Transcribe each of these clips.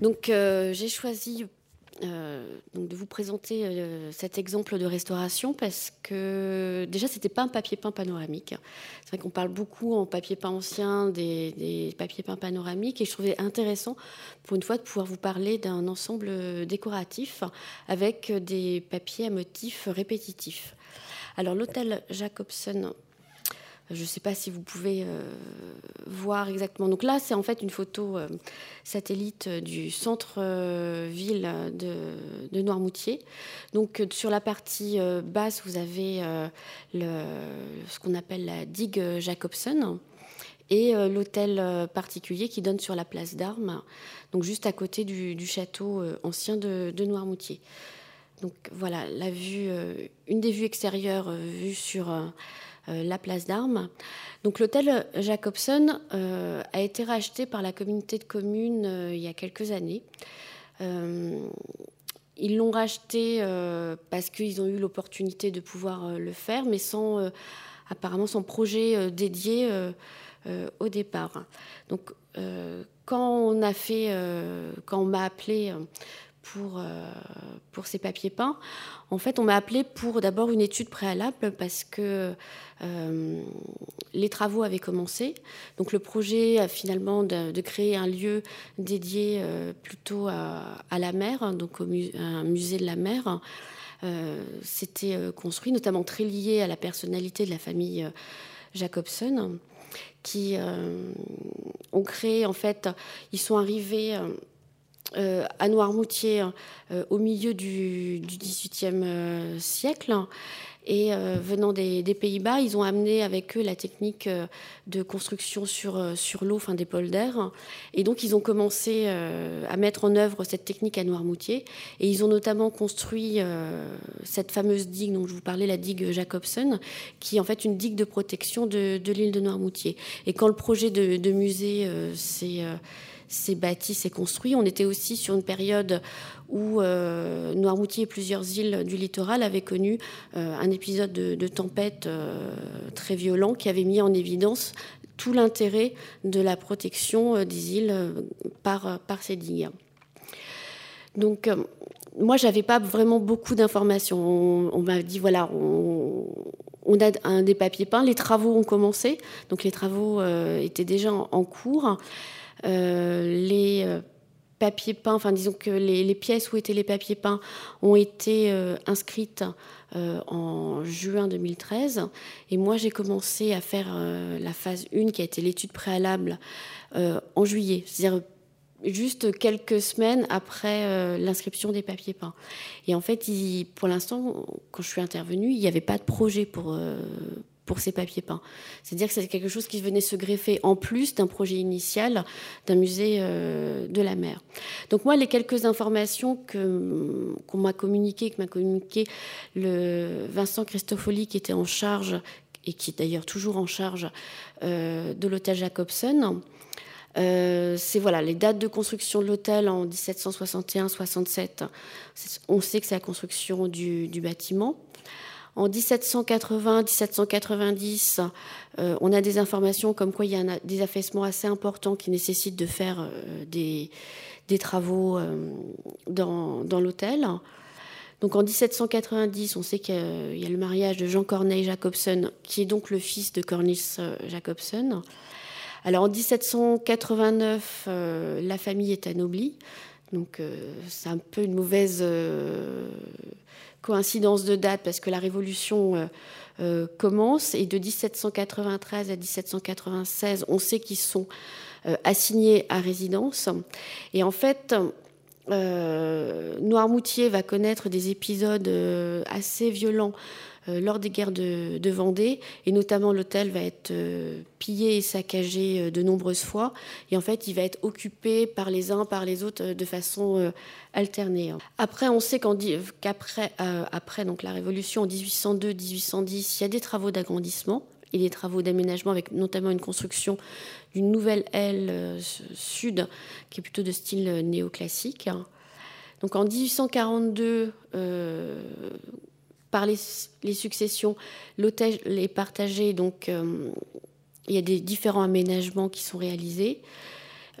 Donc j'ai choisi euh, de vous présenter euh, cet exemple de restauration parce que déjà c'était pas un papier peint panoramique. C'est vrai qu'on parle beaucoup en papier peint ancien des, des papiers peints panoramiques et je trouvais intéressant pour une fois de pouvoir vous parler d'un ensemble décoratif avec des papiers à motifs répétitifs. Alors l'hôtel Jacobson je ne sais pas si vous pouvez euh, voir exactement. Donc là, c'est en fait une photo euh, satellite du centre-ville euh, de, Noirmoutier. Donc sur la partie basse, vous avez ce qu'on appelle la digue Jacobson et l'hôtel particulier qui donne sur la place d'Armes, donc juste à côté du, château ancien de, de, Noirmoutier. Donc voilà, la vue, une des vues extérieures vues sur euh, la place d'Armes. Donc l'hôtel Jacobson euh, a été racheté par la communauté de communes euh, il y a quelques années. ils l'ont racheté parce qu'ils ont eu l'opportunité de pouvoir le faire, mais sans apparemment sans projet dédié au départ. Donc quand on a fait, quand on m'a appelé pour, euh, pour ces papiers peints. En fait, on m'a appelé pour d'abord une étude préalable parce que euh, les travaux avaient commencé. Donc le projet finalement de, créer un lieu dédié euh, plutôt à, la mer, donc au un musée de la mer, s'était construit, notamment très lié à la personnalité de la famille Jacobson, qui ont créé en fait, ils sont arrivés euh, à Noirmoutier hein, euh, au milieu du, XVIIIe euh, siècle. Et venant des, Pays-Bas, ils ont amené avec eux la technique de construction sur, sur l'eau, enfin des polders. Et donc, ils ont commencé à mettre en œuvre cette technique à Noirmoutier. Et ils ont notamment construit cette fameuse digue dont je vous parlais, la digue Jacobson, qui est en fait une digue de protection de, l'île de Noirmoutier. Et quand le projet de, de musée s'est s'est bâti, s'est construit. On était aussi sur une période où euh, Noirmoutier et plusieurs îles du littoral avaient connu euh, un épisode de, tempête euh, très violent qui avait mis en évidence tout l'intérêt de la protection des îles par, par ces digues. Donc, moi, j'avais pas vraiment beaucoup d'informations. On, m'a dit voilà, on, a un des papiers peints, les travaux ont commencé, donc les travaux étaient déjà en cours. Euh, les euh, papiers peints, enfin disons que les, pièces où étaient les papiers peints ont été euh, inscrites en juin 2013. Et moi, j'ai commencé à faire la phase 1, qui a été l'étude préalable, en juillet. C'est-à-dire juste quelques semaines après l'inscription des papiers peints. Et en fait, pour l'instant, quand je suis intervenue, il n'y avait pas de projet pour, pour ces papiers peints. C'est-à-dire que c'est quelque chose qui venait se greffer en plus d'un projet initial d'un musée euh, de la mer. Donc moi, les quelques informations que, qu'on m'a communiquées, que m'a communiqué le Vincent Christofoli qui était en charge et qui est d'ailleurs toujours en charge euh, de l'hôtel Jacobson, euh, c'est voilà les dates de construction de l'hôtel en 1761-67. On sait que c'est la construction du, du bâtiment. En 1780-1790, euh, on a des informations comme quoi il y a des affaissements assez importants qui nécessitent de faire euh, des, travaux euh, dans, l'hôtel. Donc en 1790, on sait qu'il y a le mariage de Jean Corneille Jacobson, qui est donc le fils de Cornelis Jacobson. Alors en 1789, la famille est anoblie. Donc c'est un peu une mauvaise coïncidence de date parce que la Révolution euh, euh, commence et de 1793 à 1796, on sait qu'ils sont euh, assignés à résidence. Et en fait, Noirmoutier va connaître des épisodes assez violents lors des guerres de, Vendée, et notamment l'hôtel va être euh, pillé et saccagé euh, de nombreuses fois, et en fait il va être occupé par les uns, par les autres de façon alternée. Après, on sait qu'après après, donc la Révolution en 1802-1810, il y a des travaux d'agrandissement et des travaux d'aménagement avec notamment une construction d'une nouvelle aile sud qui est plutôt de style néoclassique. Donc en 1842, par les, successions, l'hôtel est partagé, donc euh, il y a des différents aménagements qui sont réalisés.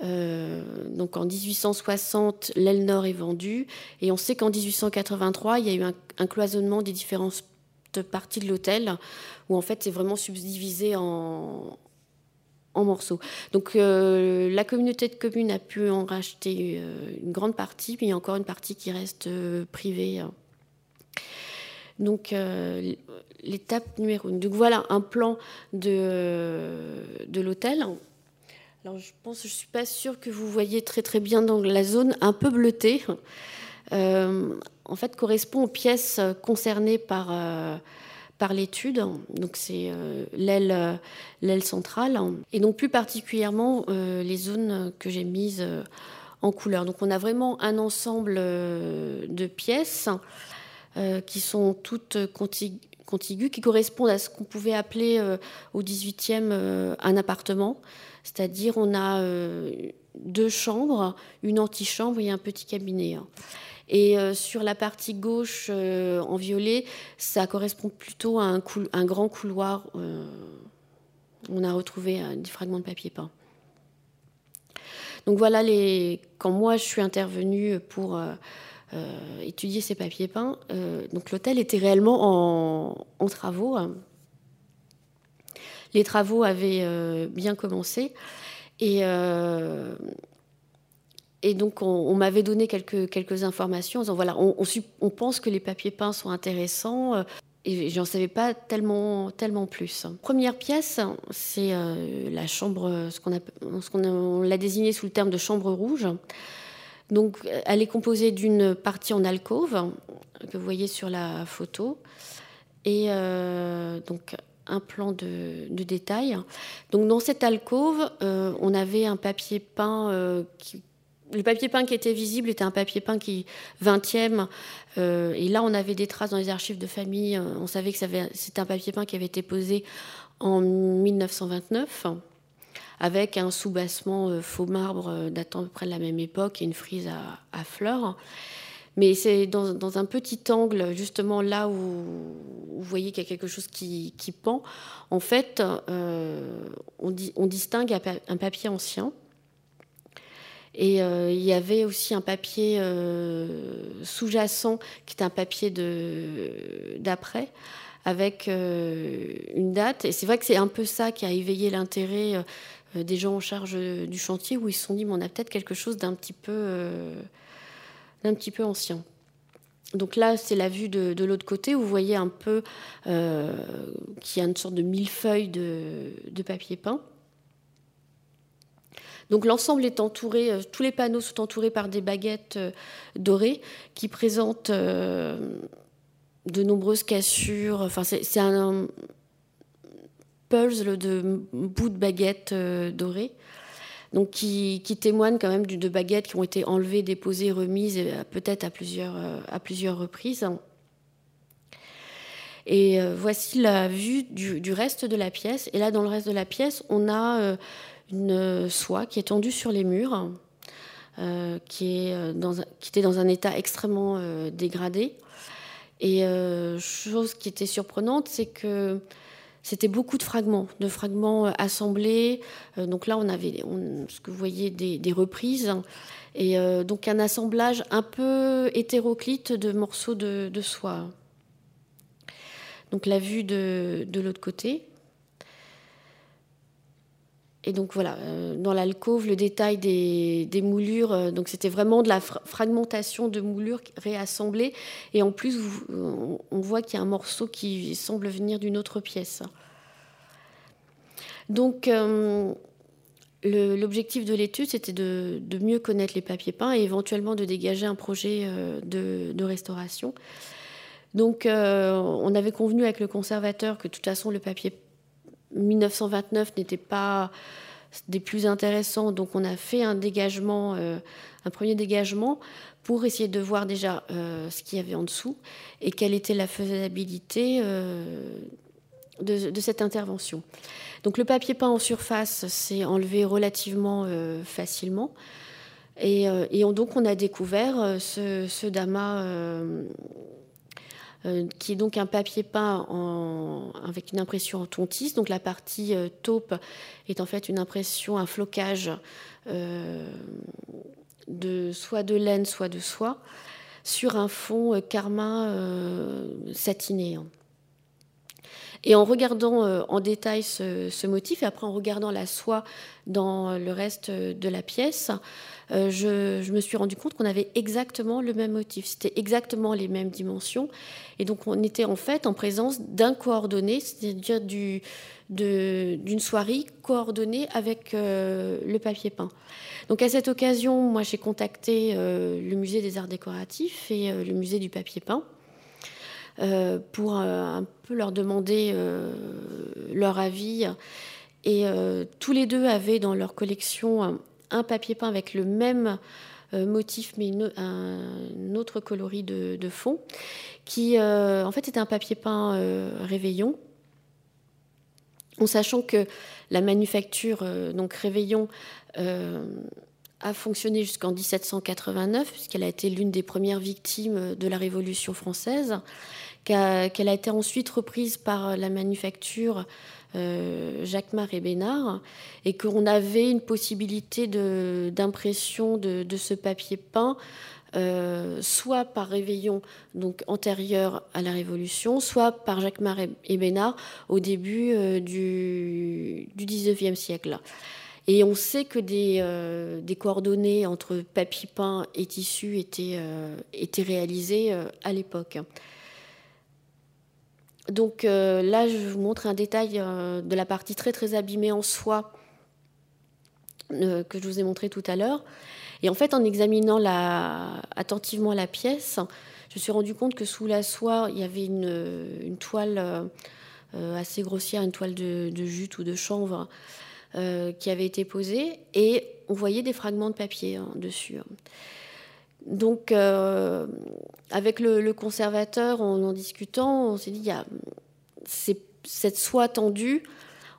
donc en 1860, l'aile nord est vendue et on sait qu'en 1883, il y a eu un, cloisonnement des différentes parties de l'hôtel où en fait c'est vraiment subdivisé en, morceaux. Donc la communauté de communes a pu en racheter une grande partie, puis il y a encore une partie qui reste privée. Donc euh, l'étape numéro 1. Donc voilà un plan de, de l'hôtel. Alors je pense, je suis pas sûre que vous voyez très très bien dans la zone un peu bleutée. Euh, en fait, correspond aux pièces concernées par euh, par l'étude. Donc c'est l'aile l'aile centrale et donc plus particulièrement les zones que j'ai mises en couleur. Donc on a vraiment un ensemble de pièces qui sont toutes contiguës, qui correspondent à ce qu'on pouvait appeler euh, au 18e euh, un appartement. C'est-à-dire on a deux chambres, une antichambre et un petit cabinet. Hein. Et sur la partie gauche, en violet, ça correspond plutôt à un, un grand couloir. on a retrouvé des fragments de papier peint. Donc voilà, les... quand moi je suis intervenue pour euh, étudier ces papiers peints. Euh, donc l'hôtel était réellement en, travaux. Les travaux avaient euh, bien commencé et, et donc on, m'avait donné quelques, quelques informations en disant voilà, on, on, pense que les papiers peints sont intéressants. Et j'en savais pas tellement, tellement plus. Première pièce, c'est la chambre, ce qu'on on l'a désigné sous le terme de chambre rouge. Donc, elle est composée d'une partie en alcôve que vous voyez sur la photo. Et euh, donc un plan de, détail. Donc, dans cette alcôve, euh, on avait un papier peint euh, le papier peint qui était visible était un papier peint qui 20e et là on avait des traces dans les archives de famille. On savait que c'était un papier peint qui avait été posé en 1929 avec un soubassement euh, faux marbre euh, datant à peu près de la même époque et une frise à, fleurs. Mais c'est dans, un petit angle, justement là où vous voyez qu'il y a quelque chose qui, pend. En fait, euh, on, distingue un papier ancien. Et il y avait aussi un papier sous-jacent qui est un papier d'après avec une date. Et c'est vrai que c'est un peu ça qui a éveillé l'intérêt des gens en charge euh, du chantier où ils se sont dit, mais on a peut-être quelque chose d'un petit peu, euh, d'un petit peu ancien. Donc là, c'est la vue de, l'autre côté où vous voyez un peu qu'il y a une sorte de millefeuille de, de papier peint. Donc l'ensemble est entouré, tous les panneaux sont entourés par des baguettes dorées qui présentent de nombreuses cassures. Enfin, c'est un, puzzle de bouts de baguettes euh, dorées, donc qui, témoignent quand même de baguettes qui ont été enlevées, déposées, remises, euh, peut-être à plusieurs, euh, à plusieurs reprises. Et voici la vue du, reste de la pièce. Et là, dans le reste de la pièce, on a une soie qui est tendue sur les murs, qui, est dans, qui était dans un état extrêmement dégradé. Et chose qui était surprenante, c'est que c'était beaucoup de fragments, de fragments euh, assemblés. Euh, donc là, on avait, ce que vous voyez, des, reprises. Et euh, donc un assemblage un peu hétéroclite de morceaux de, soie. Donc la vue de, l'autre côté. Et donc voilà, dans l'alcôve, le détail des, moulures, donc c'était vraiment de la fragmentation de moulures réassemblées. Et en plus, on voit qu'il y a un morceau qui semble venir d'une autre pièce. Donc, euh, l'objectif de l'étude, c'était de, mieux connaître les papiers peints et éventuellement de dégager un projet euh, de, restauration. Donc, euh, on avait convenu avec le conservateur que de toute façon, le papier 1929 n'était pas des plus intéressants. Donc, on a fait un dégagement, un premier dégagement pour essayer de voir déjà ce qu'il y avait en dessous et quelle était la faisabilité de, cette intervention. Donc le papier peint en surface s'est enlevé relativement euh, facilement. Et, euh, donc on a découvert euh, ce, damas qui est donc un papier peint avec une impression en tontis. Donc la partie taupe est en fait une impression, un flocage de soit de laine, soit de soie, sur un fond carmin satiné. Et en regardant euh, en détail ce, motif, et après en regardant la soie dans le reste de la pièce, euh, je, me suis rendu compte qu'on avait exactement le même motif. C'était exactement les mêmes dimensions. Et donc on était en fait en présence d'un coordonné, c'est-à-dire du, d'une soirée coordonnée avec euh, le papier peint. Donc à cette occasion, moi j'ai contacté le musée des arts décoratifs et le musée du papier peint euh, pour euh, un peu leur demander euh, leur avis. Et tous les deux avaient dans leur collection un, papier peint avec le même motif, mais un autre coloris de, fond, qui en fait était un papier peint réveillon. En sachant que la manufacture, donc réveillon, a fonctionné jusqu'en 1789, puisqu'elle a été l'une des premières victimes de la Révolution française qu'elle a été ensuite reprise par la manufacture euh, Jacquemart et Bénard, et qu'on avait une possibilité d'impression de, ce papier peint, euh, soit par réveillon, donc antérieur à la Révolution, soit par Jacquemart et Bénard au début euh, du, du 19e siècle. Et on sait que des, coordonnées entre papier peint et tissu étaient réalisées à l'époque. Donc euh, là, je vous montre un détail euh, de la partie très très abîmée en soie euh, que je vous ai montré tout à l'heure. Et en fait, en examinant attentivement la pièce, je me suis rendu compte que sous la soie, il y avait une, toile assez grossière, une toile de, jute ou de chanvre qui avait été posée, et on voyait des fragments de papier hein, dessus. Donc, euh, avec le, conservateur, en discutant, on s'est dit, y a, cette soie tendue,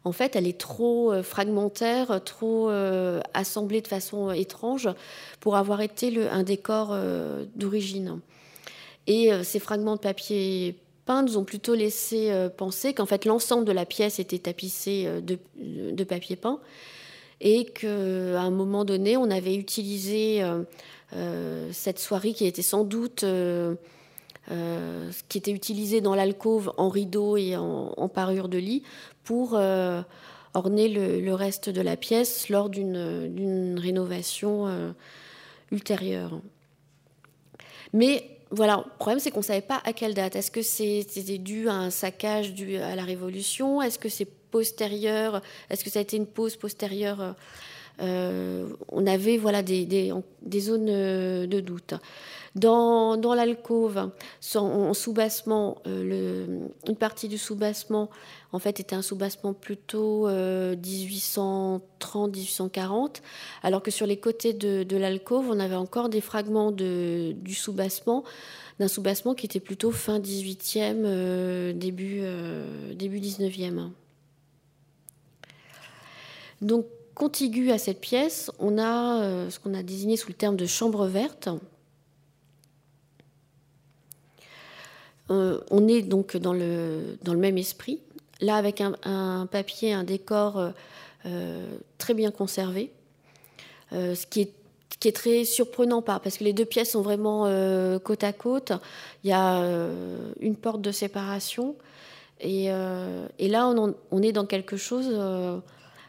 en fait, elle est trop euh, fragmentaire, trop euh, assemblée de façon étrange pour avoir été un décor d'origine. Et ces fragments de papier peint nous ont plutôt laissé penser qu'en fait l'ensemble de la pièce était tapissé de, de papier peint et qu'à un moment donné, on avait utilisé cette soirée qui était sans doute euh, euh, dans l'alcôve en rideau et en, parure de lit pour orner le, reste de la pièce lors d'une rénovation ultérieure. Mais voilà, le problème c'est qu'on ne savait pas à quelle date. Est-ce que c'était dû à un saccage dû à la Révolution? Est-ce que c'est postérieur? Est-ce que ça a été une pause postérieure euh, on avait voilà, des, zones euh, de doute. Dans, l'alcôve, en sous-bassement, euh, une partie du sous-bassement, en fait, était un sous-bassement plutôt 1830-1840, alors que sur les côtés de, l'alcôve, on avait encore des fragments du sous-bassement, d'un sous-bassement qui était plutôt fin 18e, début, début 19e. Donc, contigu à cette pièce, on a euh, ce qu'on a désigné sous le terme de chambre verte. Euh, on est donc dans le, même esprit, là avec un, papier, un décor euh, très bien conservé, ce qui est très surprenant parce que les deux pièces sont vraiment côte à côte. Il y a une porte de séparation et, là on, est dans quelque chose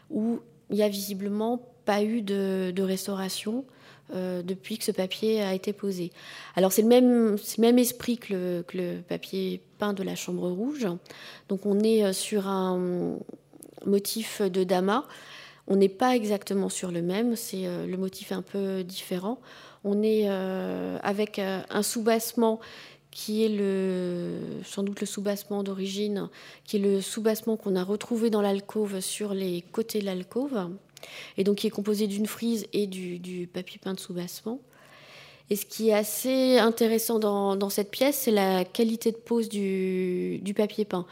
où il n'y a visiblement pas eu de, restauration euh, depuis que ce papier a été posé. Alors c'est le même, esprit que le, papier peint de la chambre rouge. Donc on est euh, sur un motif de damas. On n'est pas exactement sur le même, c'est euh, le motif un peu différent. On est avec un soubassement qui est le, sans doute le soubassement d'origine, qui est le soubassement qu'on a retrouvé dans l'alcôve sur les côtés de l'alcôve, et donc qui est composé d'une frise et du, papier peint de soubassement. Et ce qui est assez intéressant dans, cette pièce, c'est la qualité de pose du, papier peint,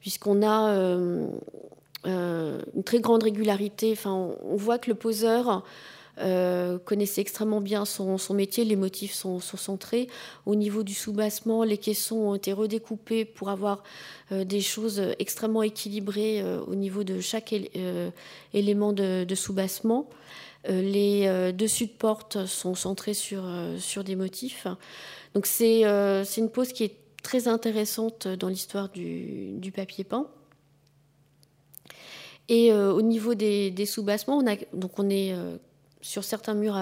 puisqu'on a euh, euh, une très grande régularité. Enfin, on, voit que le poseur connaissait extrêmement bien son, métier. Les motifs sont, centrés. Au niveau du soubassement, les caissons ont été redécoupés pour avoir des choses extrêmement équilibrées au niveau de chaque élément de, soubassement. les dessus de porte sont centrés sur, sur des motifs. Donc c'est une pose qui est très intéressante dans l'histoire du, papier peint. Et euh, au niveau des, sous-bassements, on, a, donc on est euh, sur certains murs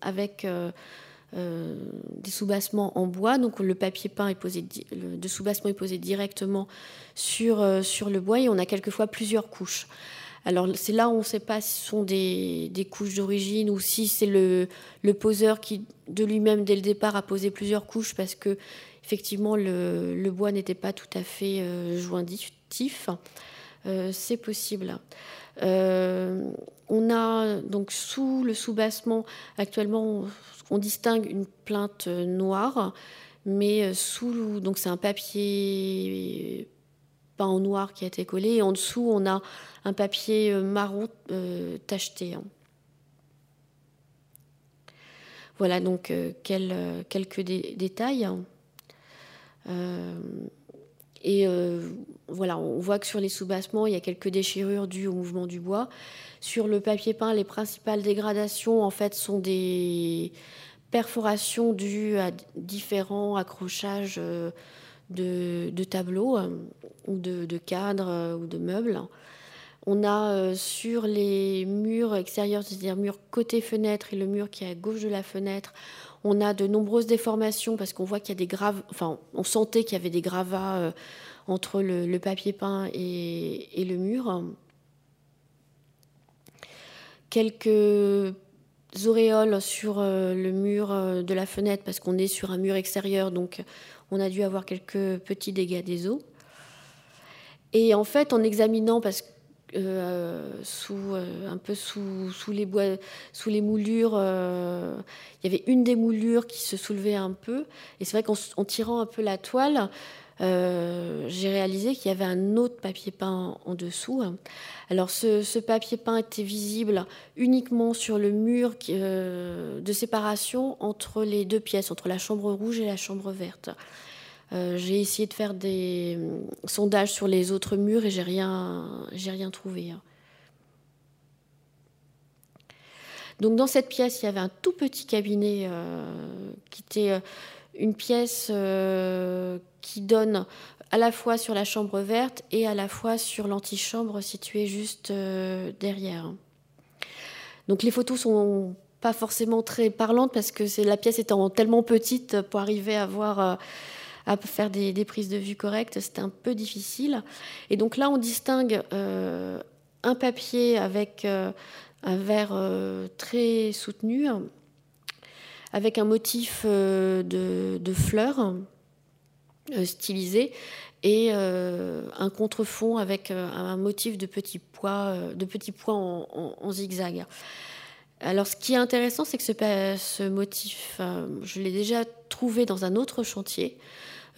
avec euh, des sous-bassements en bois. Donc le papier peint est posé, le, de sous-bassement est posé directement sur, le bois et on a quelquefois plusieurs couches. Alors c'est là où on ne sait pas si ce sont des, couches d'origine ou si c'est le, poseur qui de lui-même dès le départ a posé plusieurs couches parce que effectivement le, bois n'était pas tout à fait euh, jointif. Euh, c'est possible. Euh, on a donc sous le soubassement, actuellement, on, distingue une plainte noire, mais sous, donc c'est un papier peint en noir qui a été collé, et en dessous, on a un papier marron tacheté. Hein. Voilà donc quelques détails. Euh, et euh, voilà, on voit que sur les sous-bassements, il y a quelques déchirures dues au mouvement du bois. Sur le papier peint, les principales dégradations, en fait, sont des perforations dues à différents accrochages euh, de, tableaux ou de, de, cadres ou de meubles. On a sur les murs extérieurs, c'est-à-dire mur côté fenêtre et le mur qui est à gauche de la fenêtre, on a de nombreuses déformations parce qu'on voit qu'il y a des graves, enfin, on sentait qu'il y avait des gravats euh, entre le, papier peint et, le mur. Quelques auréoles sur euh, le mur euh, de la fenêtre parce qu'on est sur un mur extérieur, donc on a dû avoir quelques petits dégâts des eaux. Et en fait, en examinant, parce que euh, sous, euh, un peu sous, sous, les bois, sous les moulures. Euh, il y avait une des moulures qui se soulevait un peu. Et c'est vrai qu'en tirant un peu la toile, j'ai réalisé qu'il y avait un autre papier peint en dessous. Alors ce, papier peint était visible uniquement sur le mur de séparation entre les deux pièces, entre la chambre rouge et la chambre verte. Euh, j'ai essayé de faire des euh, sondages sur les autres murs et j'ai rien, j'ai rien trouvé. Hein. Donc dans cette pièce, il y avait un tout petit cabinet euh, qui était une pièce qui donne à la fois sur la chambre verte et à la fois sur l'antichambre située juste derrière. Donc les photos sont pas forcément très parlantes parce que la pièce étant tellement petite pour arriver à voir à faire des, prises de vue correctes, c'était un peu difficile. Et donc là, on distingue euh, un papier avec euh, un verre euh, très soutenu, avec un motif de, fleurs stylisé et un contrefond avec un motif de petits pois, de petits pois en, zigzag. Alors, ce qui est intéressant, c'est que ce motif, je l'ai déjà trouvé dans un autre chantier.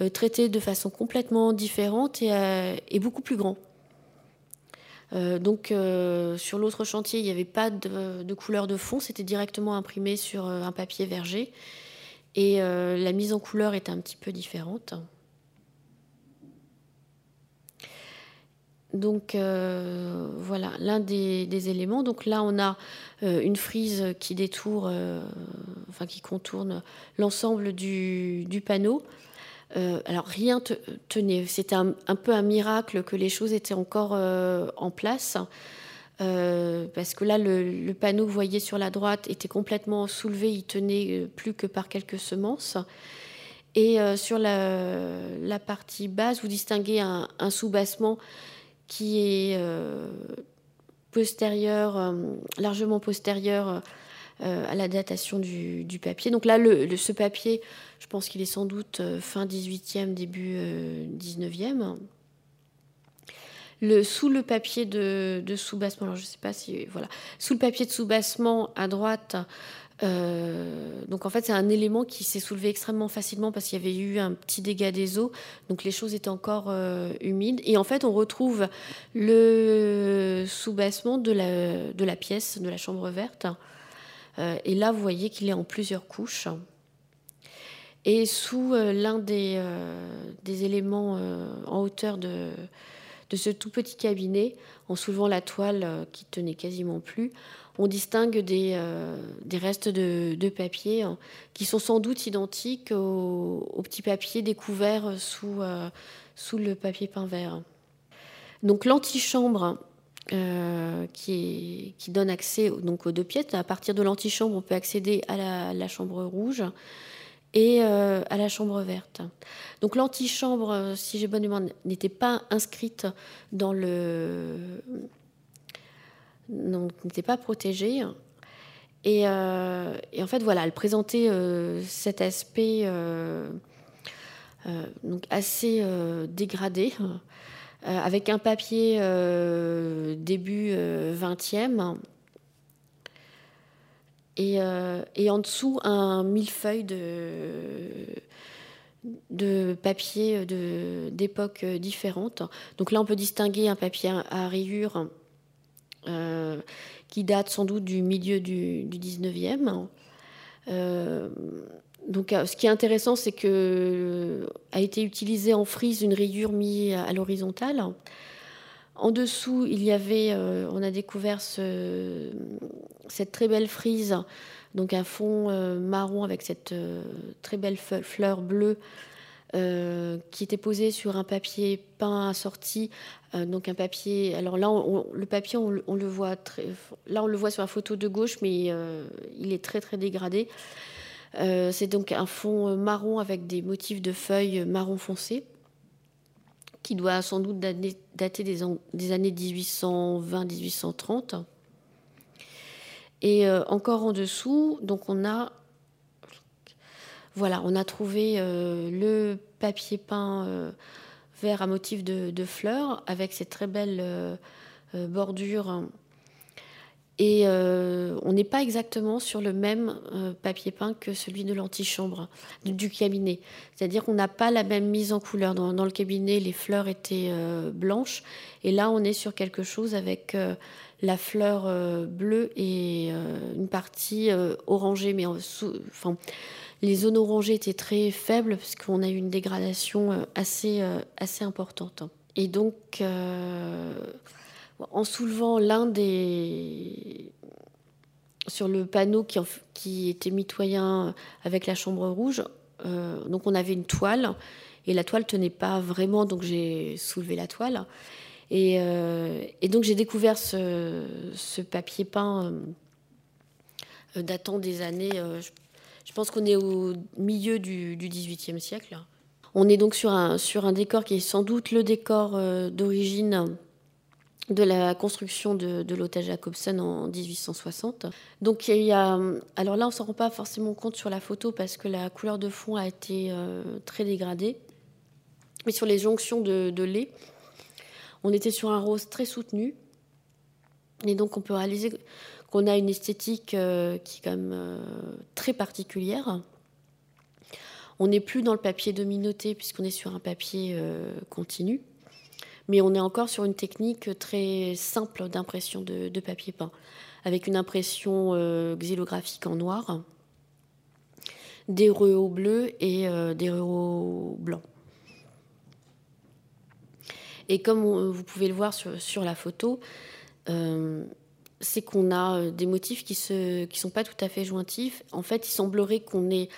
Euh, traité de façon complètement différente et, euh, beaucoup plus grand. Euh, donc sur l'autre chantier, il n'y avait pas de, couleur de fond, c'était directement imprimé sur un papier verger. Et la mise en couleur était un petit peu différente. Donc voilà, l'un des, éléments. Donc là, on a une frise qui détourne, enfin qui contourne l'ensemble du, panneau euh, alors rien tenait. C'était un, peu un miracle que les choses étaient encore euh, en place. Euh, parce que là, le, panneau que vous voyez sur la droite était complètement soulevé, il tenait plus que par quelques semences. Et sur la, partie basse, vous distinguez un, un sous-bassement qui est postérieur, largement postérieur euh, à la datation du, papier. Donc là, ce papier, je pense qu'il est sans doute euh, fin 18e, début 19e. Euh, sous le papier de, sous-bassement, alors je sais pas si. Voilà. Sous le papier de sous-bassement à droite, donc en fait, c'est un élément qui s'est soulevé extrêmement facilement parce qu'il y avait eu un petit dégât des eaux, donc les choses étaient encore humides. Et en fait, on retrouve le sous-bassement de de la pièce, de la chambre verte, et là, vous voyez qu'il est en plusieurs couches. Et sous l'un des, des, éléments en hauteur de, ce tout petit cabinet, en soulevant la toile qui tenait quasiment plus, on distingue des, restes de, papier hein, qui sont sans doute identiques aux, aux petits papiers découverts sous, sous le papier peint vert. Donc l'antichambre euh, qui, donne accès donc, aux deux pièces. À partir de l'antichambre, on peut accéder à la, chambre rouge et euh, à la chambre verte. Donc l'antichambre, euh, si j'ai bonne mémoire, n'était pas inscrite dans le... n'était pas protégée. Et, et, en fait, voilà, elle présentait cet aspect donc assez dégradé. Euh, avec un papier euh, début 20e. Euh, et, et, en dessous, un millefeuille de, de papier d'époques différentes. Donc là, on peut distinguer un papier à rayures qui date sans doute du milieu du, du 19e. Donc, euh, ce qui est intéressant, c'est que euh, a été utilisé en frise une rayure mise à l'horizontale. En dessous, il y avait, euh, on a découvert cette très belle frise, donc un fond marron avec cette très belle fleur bleue qui était posée sur un papier peint assorti, donc un papier. Alors là, le papier, on, le voit très, là, on le voit sur la photo de gauche, mais il est très très dégradé. Euh, c'est donc un fond marron avec des motifs de feuilles marron foncé, qui doit sans doute dater des, années 1820-1830. Et euh, encore en dessous, donc on a, voilà, on a trouvé euh, le papier peint vert à motif de, fleurs avec cette très belle bordure et euh, on n'est pas exactement sur le même euh, papier peint que celui de l'antichambre du, cabinet. C'est-à-dire qu'on n'a pas la même mise en couleur. Dans, le cabinet, les fleurs étaient euh, blanches. Et là, on est sur quelque chose avec la fleur bleue et une partie orangée. Mais enfin, les zones orangées étaient très faibles parce qu'on a eu une dégradation assez, assez importante. Et donc en soulevant l'un des sur le panneau qui, était mitoyen avec la chambre rouge, euh, donc on avait une toile et la toile tenait pas vraiment, donc j'ai soulevé la toile et, euh, donc j'ai découvert ce, papier peint euh, datant des années. je, pense qu'on est au milieu du, XVIIIe siècle. On est donc sur un décor qui est sans doute le décor d'origine de la construction de, de l'hôtel Jacobson en 1860. Donc il y a, alors là on s'en rend pas forcément compte sur la photo parce que la couleur de fond a été euh, très dégradée. Mais sur les jonctions de, lait, on était sur un rose très soutenu. Et donc on peut réaliser qu'on a une esthétique euh, qui est quand même euh, très particulière. On n'est plus dans le papier dominoté puisqu'on est sur un papier continu mais on est encore sur une technique très simple d'impression de, papier peint, avec une impression euh, xylographique en noir, des rehauts bleus et euh, des rehauts blancs. Et comme vous pouvez le voir sur, la photo, euh, c'est qu'on a des motifs qui ne sont pas tout à fait jointifs. En fait, il semblerait qu'on ait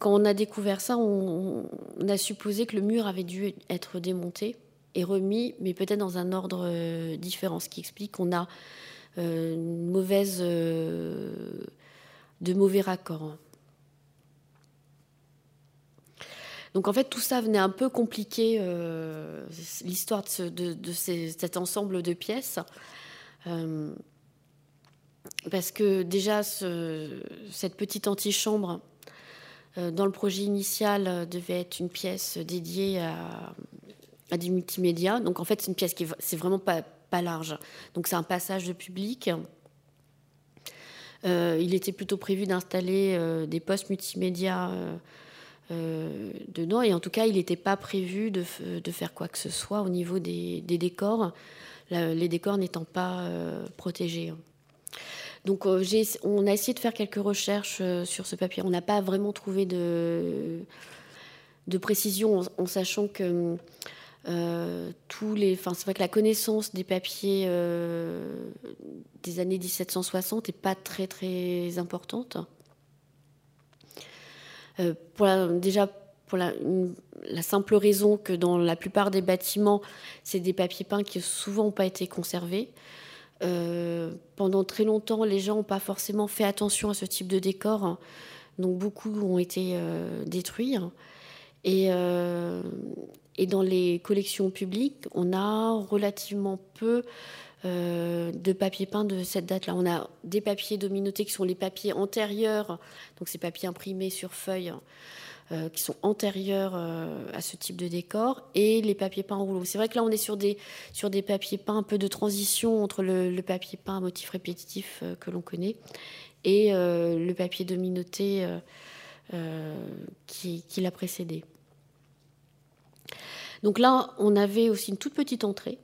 quand on a découvert ça, on, a supposé que le mur avait dû être démonté est remis, mais peut-être dans un ordre euh, différent, ce qui explique qu'on a euh, une mauvaise, euh, de mauvais raccords. Donc en fait, tout ça venait un peu compliquer l'histoire de, de, cet ensemble de pièces. parce que déjà, cette petite antichambre, dans le projet initial, devait être une pièce dédiée à, à du multimédia. Donc en fait, c'est une pièce qui c'est vraiment pas, pas large. Donc c'est un passage de public. Euh, il était plutôt prévu d'installer euh, des postes multimédia euh, dedans, et en tout cas, il n'était pas prévu de, de, faire quoi que ce soit au niveau des, des décors, les décors n'étant pas protégés. Donc on a essayé de faire quelques recherches sur ce papier. On n'a pas vraiment trouvé de, de précision en, sachant que tous les, enfin c'est vrai que la connaissance des papiers des années 1760 n'est pas très très importante. pour déjà pour la, simple raison que dans la plupart des bâtiments, c'est des papiers peints qui souvent n'ont pas été conservés. Euh, pendant très longtemps, les gens n'ont pas forcément fait attention à ce type de décor, donc beaucoup ont été euh, détruits. Et, euh, et, dans les collections publiques, on a relativement peu de papiers peints de cette date-là. On a des papiers dominotés qui sont les papiers antérieurs, donc ces papiers imprimés sur feuilles euh, qui sont antérieurs euh, à ce type de décor et les papiers peints en rouleau. C'est vrai que là, on est sur des, sur des papiers peints un peu de transition entre le, papier peint à motif répétitif euh, que l'on connaît et le papier dominoté qui l'a précédé. Donc là, on avait aussi une toute petite entrée.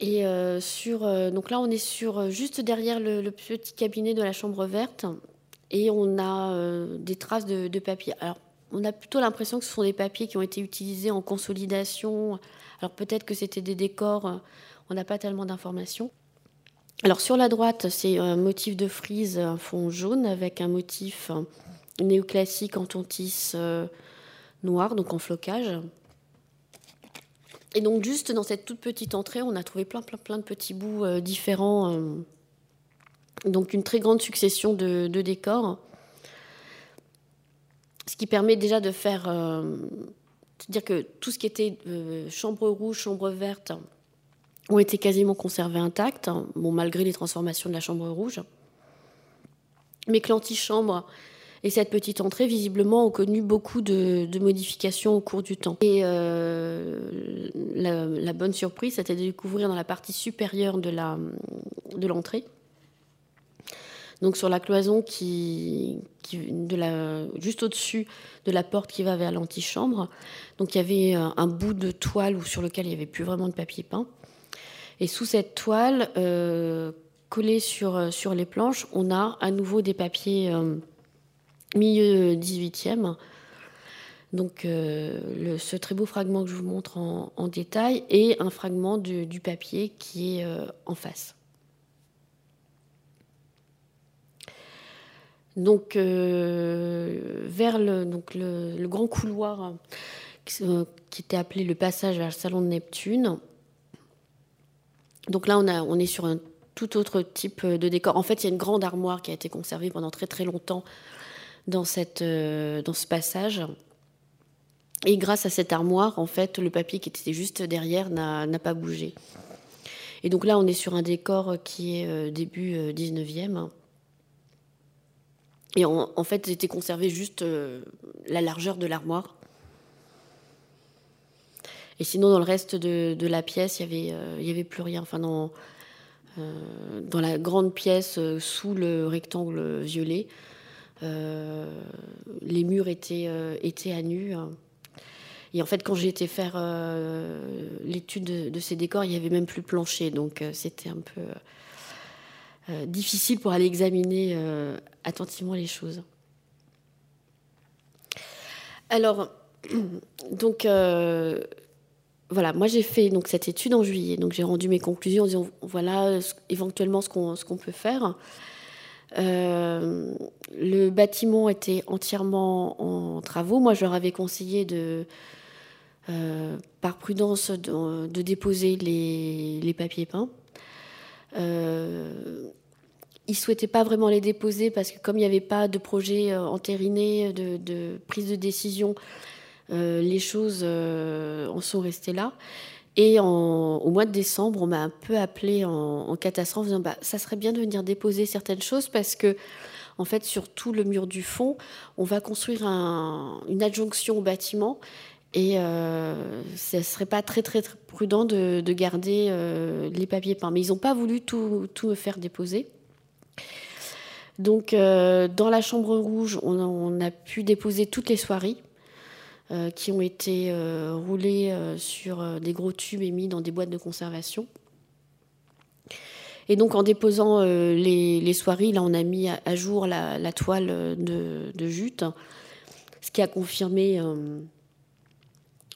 Et sur, donc là, on est sur juste derrière le, petit cabinet de la chambre verte et on a euh, des traces de, papier. Alors, on a plutôt l'impression que ce sont des papiers qui ont été utilisés en consolidation. Alors peut-être que c'était des décors, euh, on n'a pas tellement d'informations. Alors sur la droite, c'est un motif de frise, un fond jaune avec un motif euh, néoclassique en tontis noir, donc en flocage. Et donc juste dans cette toute petite entrée, on a trouvé plein plein plein de petits bouts différents donc une très grande succession de, décors, ce qui permet déjà de faire, euh, dire que tout ce qui était euh, chambre rouge, chambre verte, ont été quasiment conservés intacts, bon, malgré les transformations de la chambre rouge. Mais que l'antichambre et cette petite entrée, visiblement, ont connu beaucoup de, modifications au cours du temps. Et euh, la, bonne surprise, c'était de découvrir dans la partie supérieure de l'entrée donc sur la cloison qui, de la, juste au-dessus de la porte qui va vers l'antichambre. Donc il y avait un, bout de toile sur lequel il n'y avait plus vraiment de papier peint. Et sous cette toile, euh, collée sur, sur les planches, on a à nouveau des papiers euh, milieu 18e. Donc euh, ce très beau fragment que je vous montre en, détail et un fragment du papier qui est en face. donc euh, vers le, donc le, grand couloir euh, qui était appelé le passage vers le salon de Neptune. Donc là, on, a, on est sur un tout autre type de décor. En fait, il y a une grande armoire qui a été conservée pendant très très longtemps dans, cette, euh, dans ce passage. Et grâce à cette armoire, en fait, le papier qui était juste derrière n'a pas bougé. Et donc là, on est sur un décor qui est début 19e. Et en, fait, était conservé juste euh, la largeur de l'armoire. Et sinon, dans le reste de, la pièce, il n'y avait, euh, avait plus rien. Enfin, dans, euh, dans la grande pièce sous le rectangle violet, les murs étaient, étaient à nu. Et en fait, quand j'ai été faire l'étude de, de, ces décors, il n'y avait même plus plancher. Donc, c'était un peu euh, difficile pour aller examiner euh, attentivement les choses. Alors, donc, euh, voilà, moi j'ai fait donc, cette étude en juillet, donc j'ai rendu mes conclusions en disant voilà éventuellement ce qu'on, ce qu'on peut faire. Le bâtiment était entièrement en travaux. Moi, je leur avais conseillé de, par prudence, de, déposer les, papiers peints. Euh, ils ne souhaitaient pas vraiment les déposer parce que comme il n'y avait pas de projet euh, entériné, de, prise de décision, euh, les choses en sont restées là. Et au mois de décembre, on m'a un peu appelé en, catastrophe en disant bah, ça serait bien de venir déposer certaines choses parce que, en fait, sur tout le mur du fond, on va construire une adjonction au bâtiment et euh, ce ne serait pas très, très, prudent de, garder euh, les papiers peints. Mais ils n'ont pas voulu tout, tout, me faire déposer. Donc, euh, dans la chambre rouge, on a, pu déposer toutes les soirées qui ont été roulées sur des gros tubes et mis dans des boîtes de conservation. Et donc en déposant les, soieries, là on a mis à, jour la, toile de, jute, ce qui a confirmé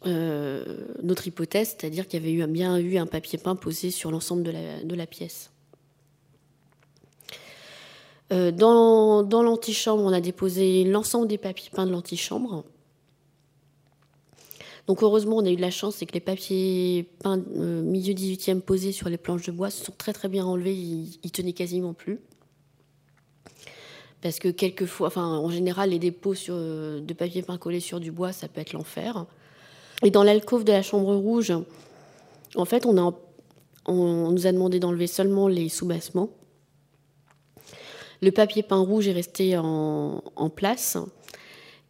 notre hypothèse, c'est-à-dire qu'il y avait eu, bien eu un papier peint posé sur l'ensemble de la pièce. Euh, dans, l'antichambre, on a déposé l'ensemble des papiers peints de l'antichambre. Donc heureusement, on a eu de la chance, c'est que les papiers peints euh, milieu 18e posés sur les planches de bois se sont très très bien enlevés, ils, ils tenaient quasiment plus. Parce que quelquefois, enfin en général, les dépôts euh, de papier peint collés sur du bois, ça peut être l'enfer. Et dans l'alcôve de la chambre rouge, en fait, on, on nous a demandé d'enlever seulement les soubassements. Le papier peint rouge est resté en, place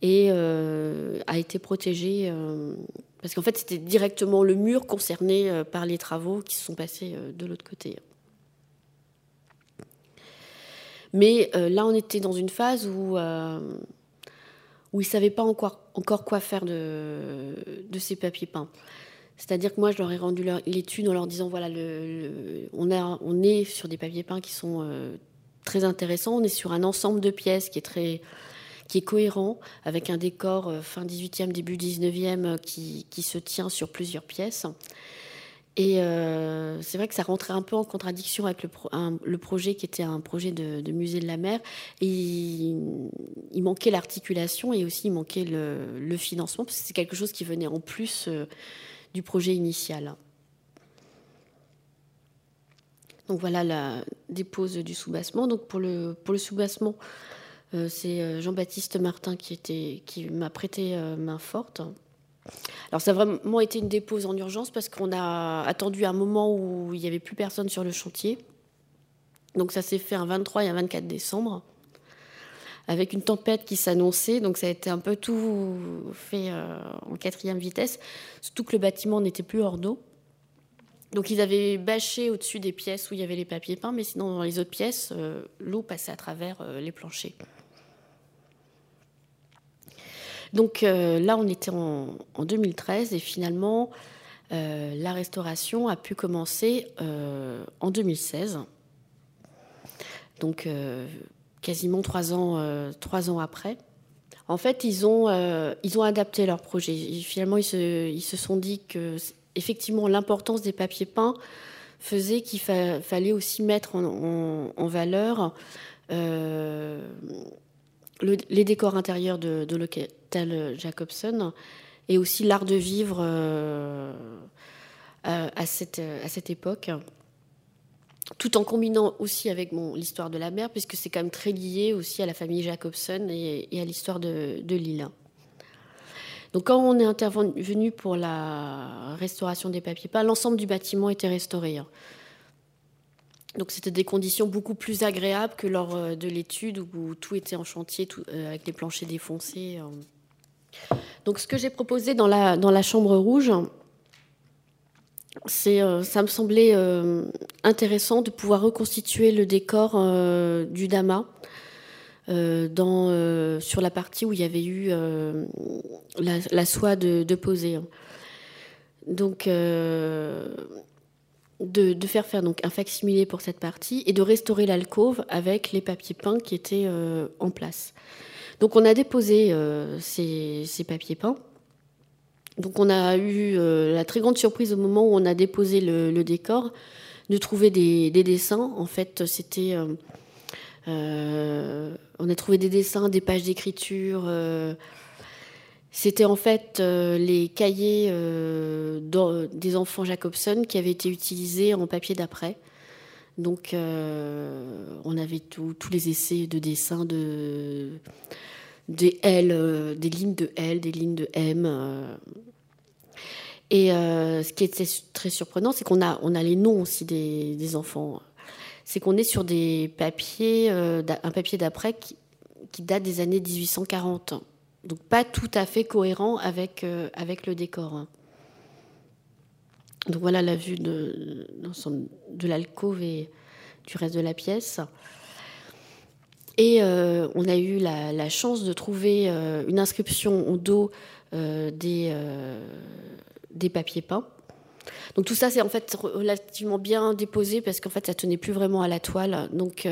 et euh, a été protégé euh, parce qu'en fait c'était directement le mur concerné euh, par les travaux qui se sont passés de l'autre côté. Mais là on était dans une phase où, où ils ne savaient pas encore, encore quoi faire de, de ces papiers peints. C'est-à-dire que moi, je leur ai rendu l'étude en leur disant voilà, on, on, est sur des papiers peints qui sont très intéressant. On est sur un ensemble de pièces qui est très qui est cohérent, avec un décor euh, fin 18e, début 19e euh, qui, qui se tient sur plusieurs pièces. Et euh, c'est vrai que ça rentrait un peu en contradiction avec le, le projet qui était un projet de, musée de la mer. Et il, manquait l'articulation et aussi il manquait le, le financement, parce que c'est quelque chose qui venait en plus du projet initial. Donc voilà la dépose du soubassement. Donc pour le, pour le soubassement, c'est euh, Jean-Baptiste Martin qui, m'a prêté euh, main forte. Alors ça a vraiment été une dépose en urgence parce qu'on a attendu un moment où il n'y avait plus personne sur le chantier. Donc ça s'est fait un 23 et un 24 décembre avec une tempête qui s'annonçait. Donc ça a été un peu tout fait en quatrième vitesse, surtout que le bâtiment n'était plus hors d'eau. Donc ils avaient bâché au-dessus des pièces où il y avait les papiers peints, mais sinon dans les autres pièces, euh, l'eau passait à travers euh, les planchers. Donc euh, là, on était en, 2013 et finalement, la restauration a pu commencer en 2016. Donc quasiment trois ans, trois ans après. En fait, ils ont, ils ont adapté leur projet. finalement, ils se, ils se sont dit que effectivement, l'importance des papiers peints faisait qu'il fallait aussi mettre en, valeur euh, les décors intérieurs de, l'hôtel Jacobson et aussi l'art de vivre euh, à, cette, à cette époque tout en combinant aussi avec l'histoire de la mer, puisque c'est quand même très lié aussi à la famille Jacobson et, à l'histoire de, de l'île. Donc quand on est intervenu pour la restauration des papiers peints, l'ensemble du bâtiment était restauré. Donc c'était des conditions beaucoup plus agréables que lors euh, de l'étude où tout était en chantier euh, avec les planchers défoncés. Hein. Donc ce que j'ai proposé dans la, dans la chambre rouge, c'est, euh, ça me semblait intéressant de pouvoir reconstituer le décor du Dama euh, dans, euh, sur la partie où il y avait eu euh, la, soie de, de poser. Hein. Donc, de, faire faire donc un facsimilé pour cette partie et de restaurer l'alcôve avec les papiers peints qui étaient en place. Donc, on a déposé ces, ces, papiers peints. Donc, on a eu la très grande surprise au moment où on a déposé le, décor de trouver des, des, dessins. En fait, c'était euh, on a trouvé des dessins, des pages d'écriture. Euh, c'était en fait euh, les cahiers des enfants Jacobson qui avaient été utilisés en papier d'après. Donc, on avait tous les essais de dessin de, des L, des lignes de L, des lignes de M. Et ce qui était très surprenant, c'est qu'on a, on a les noms aussi des enfants c'est qu'on est sur des papiers, euh, un papier d'après qui, date des années 1840. Donc pas tout à fait cohérent avec, euh, avec le décor. Hein. Donc voilà la vue de, de l'alcôve et du reste de la pièce. Et euh, on a eu la, chance de trouver une inscription au dos des, des papiers peints. Donc tout ça, c'est en fait relativement bien déposé parce qu'en fait, ça tenait plus vraiment à la toile. Donc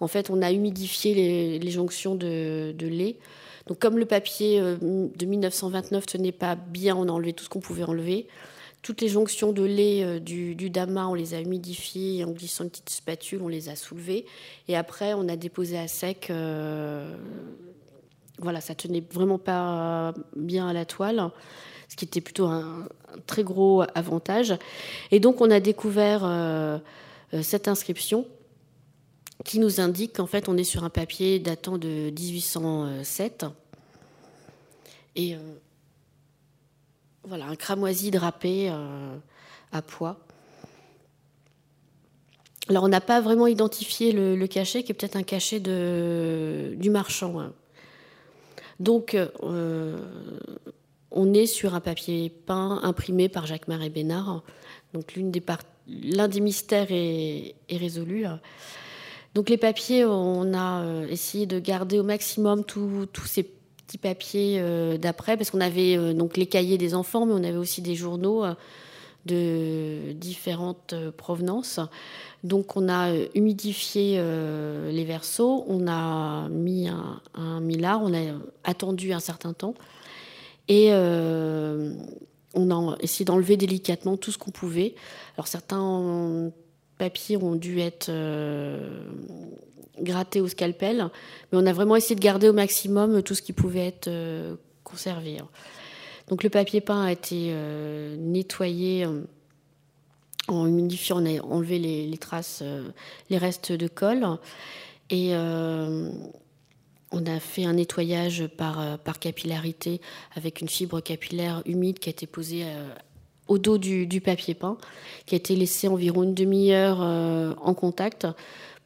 en fait, on a humidifié les, jonctions de, lait. Comme le papier de 1929 tenait pas bien, on a enlevé tout ce qu'on pouvait enlever. Toutes les jonctions de lait du, du, damas, on les a humidifiées en glissant une petite spatule, on les a soulevées. Et après, on a déposé à sec voilà, ça tenait vraiment pas bien à la toile, ce qui était plutôt un, très gros avantage. Et donc on a découvert euh, euh, cette inscription qui nous indique qu'en fait on est sur un papier datant de 1807. Et euh, voilà, un cramoisi drapé à poids. Alors on n'a pas vraiment identifié le, cachet, qui est peut-être un cachet du marchand. Hein. Donc, euh, on est sur un papier peint imprimé par Jacques-Marie Bénard. Donc, l'un des, mystères est, résolu. Donc, les papiers, on a euh, essayé de garder au maximum tous ces petits papiers euh, d'après, parce qu'on avait donc les cahiers des enfants, mais on avait aussi des journaux de différentes provenances. Donc on a euh, humidifié euh, les versos, on a mis un, millard, on a attendu un certain temps et euh, on a essayé d'enlever délicatement tout ce qu'on pouvait. Alors certains papiers ont dû être grattés au scalpel, mais on a vraiment essayé de garder au maximum tout ce qui pouvait être conservé. Donc le papier peint a été nettoyé en humidifiant, on a enlevé les, traces, euh, les restes de colle. Et euh, on a fait un nettoyage par, euh, par capillarité avec une fibre capillaire humide qui a été posée au dos du, papier peint, qui a été laissé environ une demi-heure en contact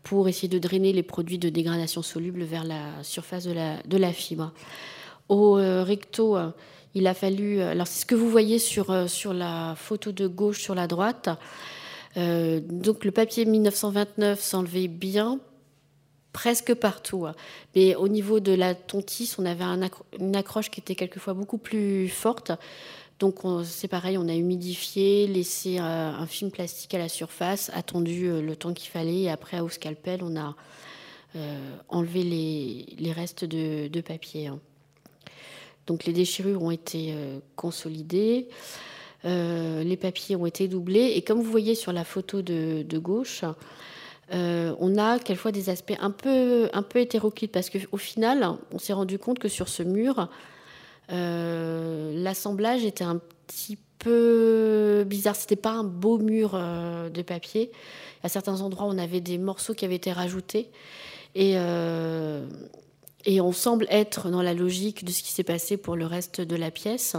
pour essayer de drainer les produits de dégradation soluble vers la surface de la, fibre. Au recto, il a fallu. Alors, c'est ce que vous voyez sur, euh, sur la photo de gauche sur la droite. Euh, donc, le papier 1929 s'enlevait bien, presque partout. Hein. Mais au niveau de la tontisse, on avait une accroche qui était quelquefois beaucoup plus forte. Donc c'est pareil, on a humidifié, laissé euh, un film plastique à la surface, attendu le temps qu'il fallait, et après au scalpel, on a enlevé les, restes de, papier. Hein. Donc les déchirures ont été euh, consolidées, euh, les papiers ont été doublés, et comme vous voyez sur la photo de, gauche, euh, on a quelquefois des aspects un peu, un peu hétéroclites, parce qu'au final, on s'est rendu compte que sur ce mur, l'assemblage était un petit peu bizarre. C'était pas un beau mur de papier. À certains endroits, on avait des morceaux qui avaient été rajoutés. Et et on semble être dans la logique de ce qui s'est passé pour le reste de la pièce.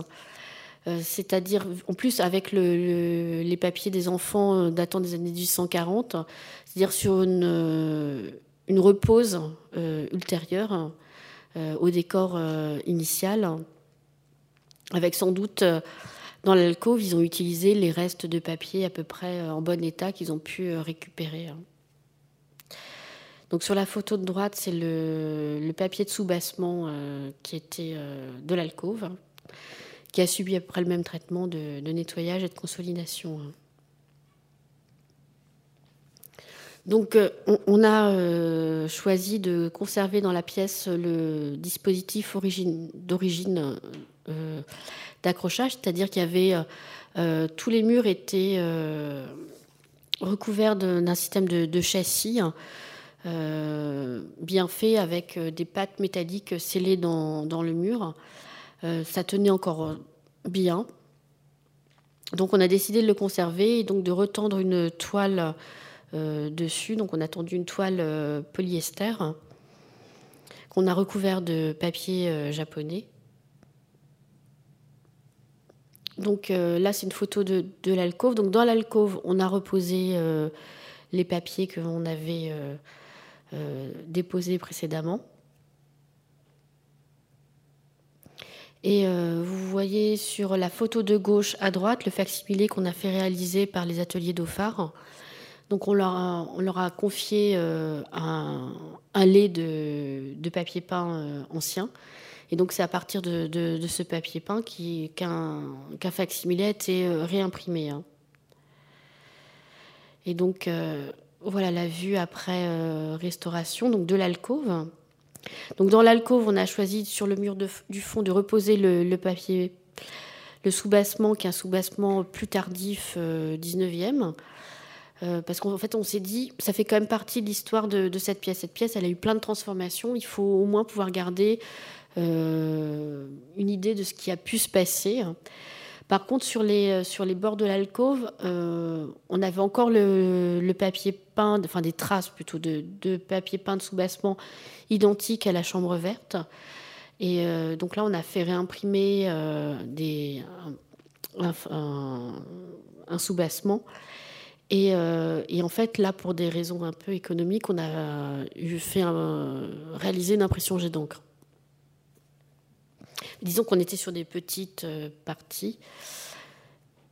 Euh, c'est-à-dire, en plus, avec les papiers des enfants euh, datant des années 1840, c'est-à-dire sur euh, une repose ultérieure au décor initial, avec sans doute dans l'alcôve, ils ont utilisé les restes de papier à peu près en bon état qu'ils ont pu récupérer. Hein. Donc sur la photo de droite, c'est le, papier de soubassement euh, qui était euh, de l'alcôve, hein, qui a subi à peu près le même traitement de, nettoyage et de consolidation. Hein. Donc euh, on, a choisi de conserver dans la pièce le dispositif d'origine d'accrochage, c'est-à-dire qu'il y avait tous les murs étaient recouverts d'un système de, châssis. Euh, bien fait avec euh, des pattes métalliques scellées dans, le mur. Euh, ça tenait encore bien. Donc on a décidé de le conserver et donc de retendre une toile dessus. Donc on a tendu une toile polyester qu'on a recouvert de papier japonais. Donc là, c'est une photo de, de l'alcôve. Donc dans l'alcôve, on a reposé les papiers que l'on avait euh, déposé précédemment. Et euh, vous voyez sur la photo de gauche à droite le facsimilé qu'on a fait réaliser par les ateliers d'Ophar. Donc on leur a, confié euh, un, lait de, papier peint ancien Et donc c'est à partir de, ce papier peint qu'un facsimilé a été réimprimé. Hein. Et donc voilà la vue après restauration donc de l'alcôve. Donc dans l'alcôve, on a choisi sur le mur du fond de reposer le, papier, le soubassement, qui est un soubassement plus tardif, 19e. Euh, euh, parce qu'en fait, on s'est dit, ça fait quand même partie de l'histoire de, cette pièce. Cette pièce, elle a eu plein de transformations. Il faut au moins pouvoir garder euh, une idée de ce qui a pu se passer. Par contre, sur les, euh, sur les bords de l'alcôve, euh, on avait encore le, papier peint, enfin des traces plutôt de, papier peint de soubassement identique à la chambre verte. Et euh, donc là, on a fait réimprimer des, un, soubassement. Et, en fait, là, pour des raisons un peu économiques, on a eu fait réaliser une impression jet d'encre. Disons qu'on était sur des petites euh, parties.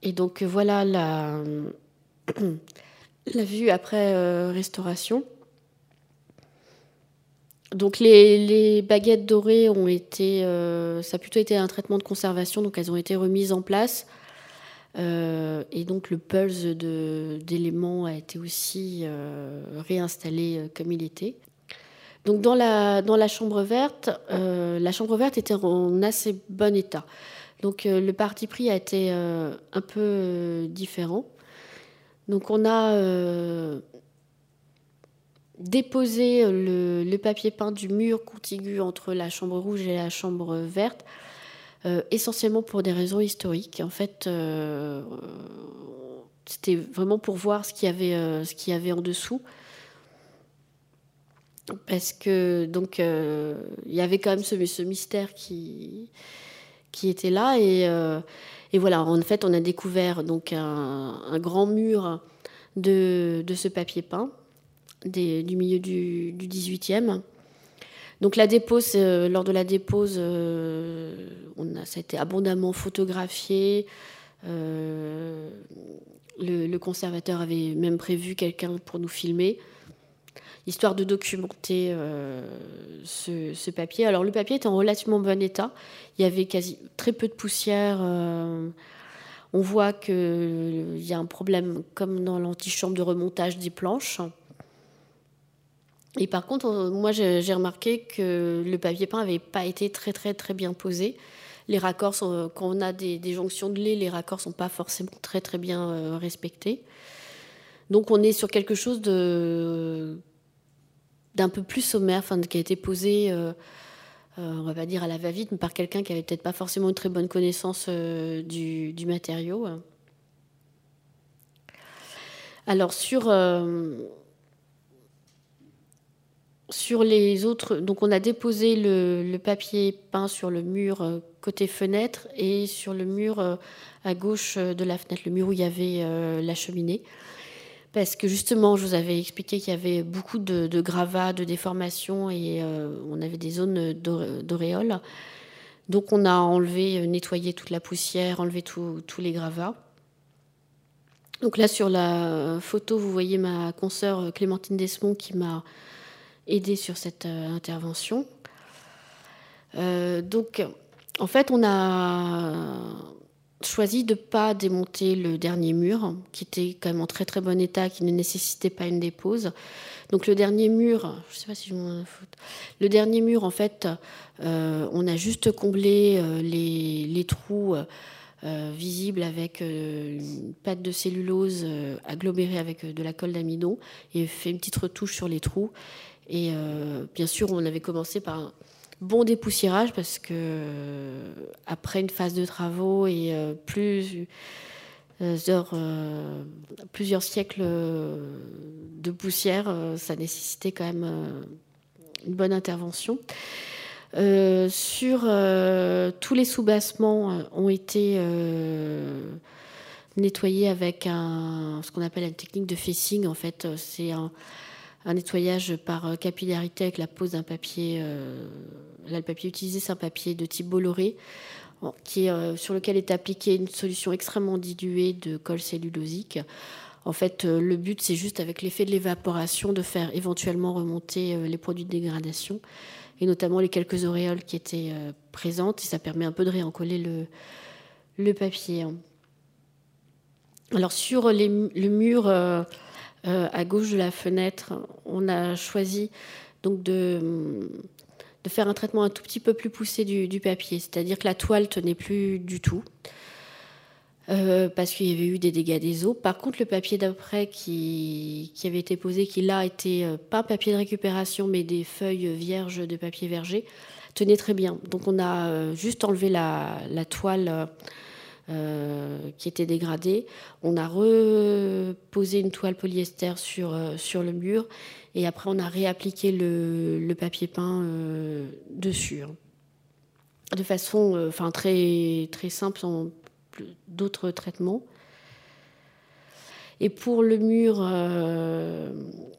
Et donc voilà la, vue après euh, restauration. Donc les, baguettes dorées ont été, euh, ça a plutôt été un traitement de conservation, donc elles ont été remises en place. et donc le pulse d'éléments a été aussi réinstallé comme il était. Donc dans la, chambre verte, euh, la chambre verte était en assez bon état. Donc euh, le parti pris a été euh, un peu différent. Donc on a déposé le, papier peint du mur contigu entre la chambre rouge et la chambre verte, essentiellement pour des raisons historiques. En fait, c'était vraiment pour voir ce qu'il y avait en dessous parce que donc euh, il y avait quand même ce, mystère qui était là et, euh, et, voilà. En fait on a découvert donc un, grand mur de, ce papier peint du milieu du, du, 18e donc la dépose euh, lors de la dépose on a ça a été abondamment photographié. Le, conservateur avait même prévu quelqu'un pour nous filmer histoire de documenter euh, ce, papier. Alors le papier était en relativement bon état. Il y avait quasi très peu de poussière. Euh, on voit qu'il y a un problème comme dans l'antichambre de remontage des planches. Et par contre, moi j'ai remarqué que le papier peint n'avait pas été très très très bien posé. Les raccords, quand on a des, jonctions de lait, les raccords sont pas forcément très très bien euh, respectés. Donc on est sur quelque chose d'un peu plus sommaire, enfin, qui a été posé, euh, euh, on va dire à la va-vite, mais par quelqu'un qui avait peut-être pas forcément une très bonne connaissance euh, du, matériau. Alors sur sur les autres, donc on a déposé le, papier peint sur le mur côté fenêtre et sur le mur à gauche de la fenêtre, le mur où il y avait la cheminée parce que justement, je vous avais expliqué qu'il y avait beaucoup de, gravats, de déformations et euh, on avait des zones d'auréoles. Donc on a enlevé, euh, nettoyé toute la poussière, enlevé tous les gravats. Donc là sur la photo, vous voyez ma consoeur euh, Clémentine Desmond qui m'a aidé sur cette intervention. donc en fait, on a choisi de pas démonter le dernier mur, qui était quand même en très très bon état, qui ne nécessitait pas une dépose. Donc le dernier mur, je sais pas si je m'en Le dernier mur, en fait, euh, on a juste comblé euh, les, trous euh, visibles avec une pâte de cellulose agglomérée avec de la colle d'amidon et fait une petite retouche sur les trous. Et bien sûr, on avait commencé par bon dépoussiérage parce que euh, après une phase de travaux et euh, euh, plusieurs siècles de poussière, ça nécessitait quand même une bonne intervention. sur tous les soubassements ont été nettoyés avec ce qu'on appelle une technique de facing. En fait, c'est un, un nettoyage par euh, capillarité avec la pose d'un papier. Euh, là, le papier utilisé, c'est un papier de type Bolloré, euh, sur lequel est appliquée une solution extrêmement diluée de colle cellulosique. En fait, le but, c'est juste avec l'effet de l'évaporation de faire éventuellement remonter les produits de dégradation. et notamment les quelques auréoles qui étaient présentes, et ça permet un peu de réencoller le, papier. Alors sur le mur à gauche de la fenêtre, on a choisi donc de faire un traitement un tout petit peu plus poussé du, papier, c'est-à-dire que la toile tenait plus du tout. Euh, parce qu'il y avait eu des dégâts des eaux. Par contre, le papier d'après qui, avait été posé, qui là était euh, pas papier de récupération, mais des feuilles vierges de papier verger, tenait très bien. Donc on a euh, juste enlevé la, toile qui était dégradée. On a reposé une toile polyester sur, sur le mur et après, on a réappliqué le, papier peint euh, dessus. Hein. De façon euh, enfin, très, très simple, sans d'autres traitements. Et pour le mur euh,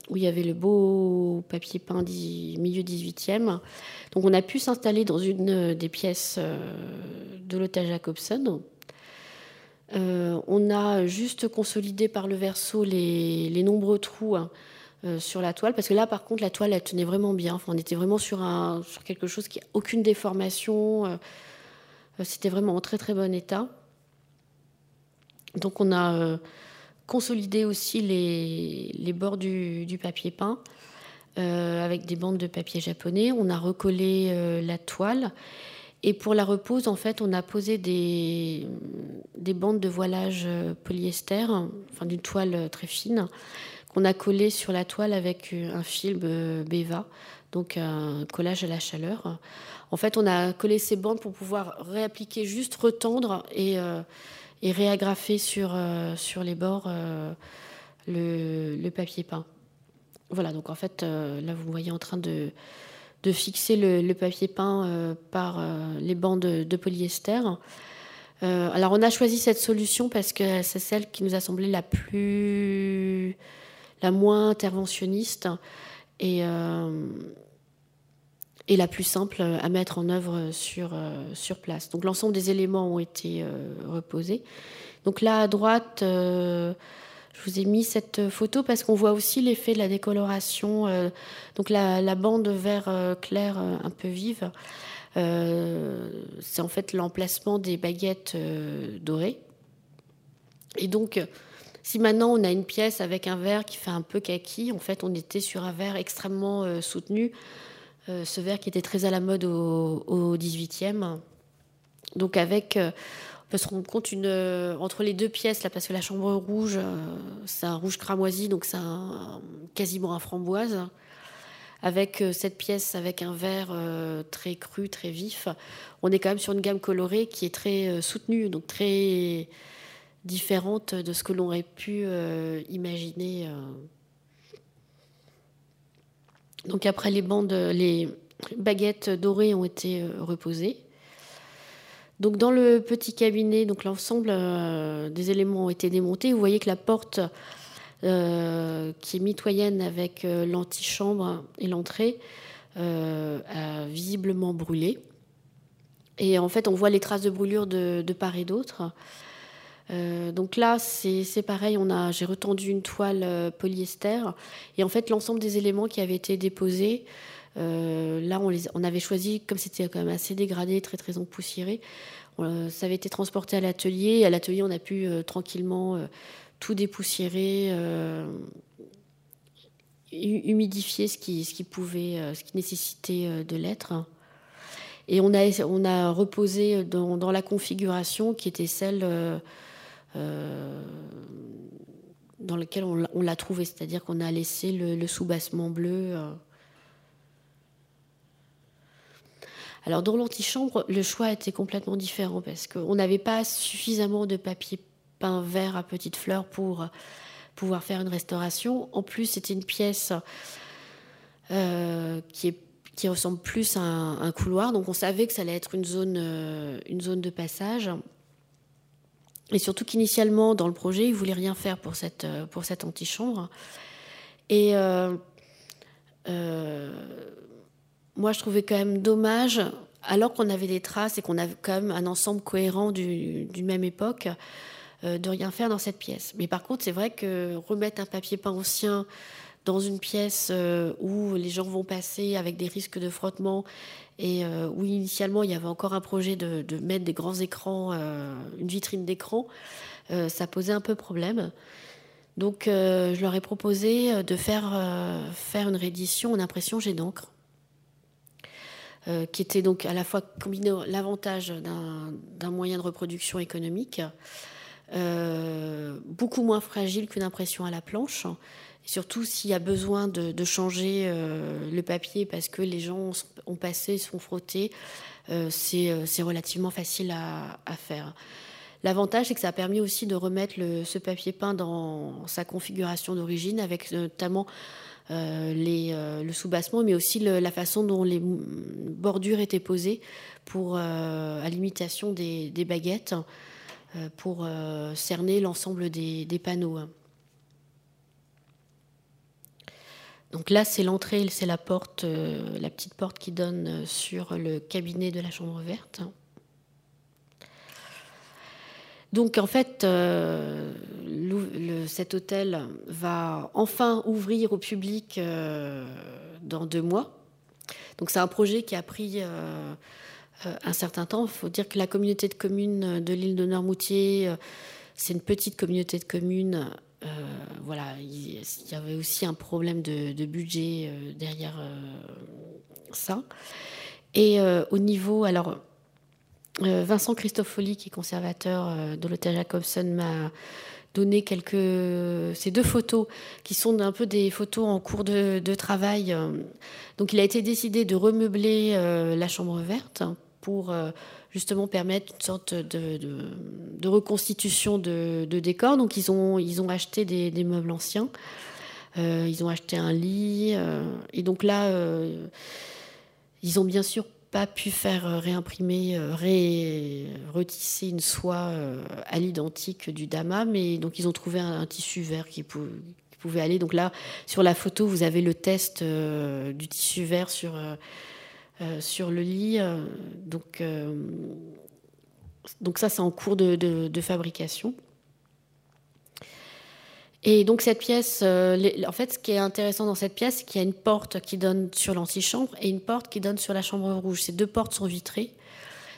où il y avait le beau papier peint milieu 18e, donc on a pu s'installer dans une des pièces de l'hôtel Jacobson. On a juste consolidé par le verso les, nombreux trous hein, euh, sur la toile, parce que là, par contre, la toile, elle tenait vraiment bien. On était vraiment sur, quelque chose qui n'a aucune déformation. Euh, euh, c'était vraiment en très très bon état. Donc, on a consolidé aussi les, bords du, papier peint avec des bandes de papier japonais. On a recollé la toile. Et pour la repose, en fait, on a posé des, des bandes de voilage polyester, enfin d'une toile très fine, qu'on a collé sur la toile avec un film euh, Beva, donc un collage à la chaleur. En fait, on a collé ces bandes pour pouvoir réappliquer, juste retendre et, euh, réagrafer sur, euh, les bords le, papier peint. Voilà, donc en fait, là, vous voyez en train de, de fixer le, papier peint par les bandes de, polyester. alors, on a choisi cette solution parce que c'est celle qui nous a semblé la plus la moins interventionniste et, euh, la plus simple à mettre en œuvre sur, euh, place. Donc l'ensemble des éléments ont été euh, reposés. Donc là à droite, je vous ai mis cette photo parce qu'on voit aussi l'effet de la décoloration. donc la, bande vert clair un peu vive, c'est en fait l'emplacement des baguettes dorées. Et donc si maintenant on a une pièce avec un verre qui fait un peu kaki, en fait on était sur un verre extrêmement euh, soutenu, euh, ce verre qui était très à la mode au, 18e. Donc avec, euh, peut se compte une, entre les deux pièces, là, parce que la chambre rouge, c'est un rouge cramoisi, donc c'est quasiment un framboise. Avec cette pièce avec un vert très cru, très vif, on est quand même sur une gamme colorée qui est très soutenue, donc très différente de ce que l'on aurait pu euh, imaginer. Euh. Donc après les bandes, les baguettes dorées ont été euh, reposées. Donc dans le petit cabinet, donc l'ensemble des éléments ont été démontés. Vous voyez que la porte qui est mitoyenne avec l'antichambre et l'entrée a visiblement brûlé. Et en fait, on voit les traces de brûlure de part et d'autre. Euh, donc là, c'est pareil, j'ai retendu une toile euh, polyester et en fait l'ensemble des éléments qui avaient été déposés, euh, là on, les, on avait choisi, comme c'était quand même assez dégradé, très très empoussiéré, ça avait été transporté à l'atelier. À l'atelier, on a pu tranquillement tout dépoussiérer, humidifier ce qui, pouvait, ce qui nécessitait de l'être. Et on a, on a reposé dans, la configuration qui était celle euh, dans lequel on l'a trouvé, c'est-à-dire qu'on a laissé le, sous-bassement bleu. Euh. Alors dans l'antichambre, le choix était complètement différent parce qu'on n'avait pas suffisamment de papier peint vert à petites fleurs pour pouvoir faire une restauration. En plus, c'était une pièce euh, qui, ressemble plus à un, couloir, donc on savait que ça allait être une zone, zone de passage. Et surtout qu'initialement, dans le projet, ils ne voulaient rien faire pour cette, euh, antichambre. Et euh, euh, moi, je trouvais quand même dommage, alors qu'on avait des traces et qu'on avait quand même un ensemble cohérent d'une même époque, de rien faire dans cette pièce. Mais par contre, c'est vrai que remettre un papier peint ancien dans une pièce où les gens vont passer avec des risques de frottement et où initialement il y avait encore un projet de, de mettre des grands écrans, une vitrine d'écran, ça posait un peu problème. Donc je leur ai proposé de faire, faire une réédition en impression jet d'encre. Euh, qui était donc à la fois combiné l'avantage d'un moyen de reproduction économique, euh, beaucoup moins fragile qu'une impression à la planche. Surtout s'il y a besoin de, changer euh, le papier parce que les gens ont passé, sont frottés, c'est relativement facile à, faire. L'avantage, c'est que ça a permis aussi de remettre ce papier peint dans sa configuration d'origine, avec notamment les, euh, le soubassement, mais aussi la façon dont les bordures étaient posées pour, euh, à l'imitation des, baguettes pour cerner l'ensemble des, panneaux. Donc là, c'est l'entrée, c'est la porte, la petite porte qui donne sur le cabinet de la chambre verte. Donc en fait, euh, cet hôtel va enfin ouvrir au public euh, dans deux mois. Donc c'est un projet qui a pris euh, un certain temps. Il faut dire que la communauté de communes de l'île de Noirmoutier, c'est une petite communauté de communes. voilà, il y avait aussi un problème de, de budget derrière ça. Et au niveau, alors Vincent Christofoli, qui est conservateur euh, de l'hôtel Jacobson, m'a donné ces deux photos qui sont un peu des photos en cours de, travail. Donc il a été décidé de remeubler euh, la chambre verte pour justement permettre une sorte de, reconstitution de, décor. Donc ils ont, acheté des meubles anciens, ils ont acheté un lit, et donc là, ils ont bien sûr pas pu faire euh, réimprimer, euh, ré, retisser une soie euh, à l'identique du dama, mais donc ils ont trouvé un, tissu vert qui, pouvait aller. Donc là, sur la photo, vous avez le test du tissu vert sur, le lit. donc ça, c'est en cours de fabrication. Et donc cette pièce, euh, en fait, ce qui est intéressant dans cette pièce, c'est qu'il y a une porte qui donne sur l'antichambre et une porte qui donne sur la chambre rouge. Ces deux portes sont vitrées,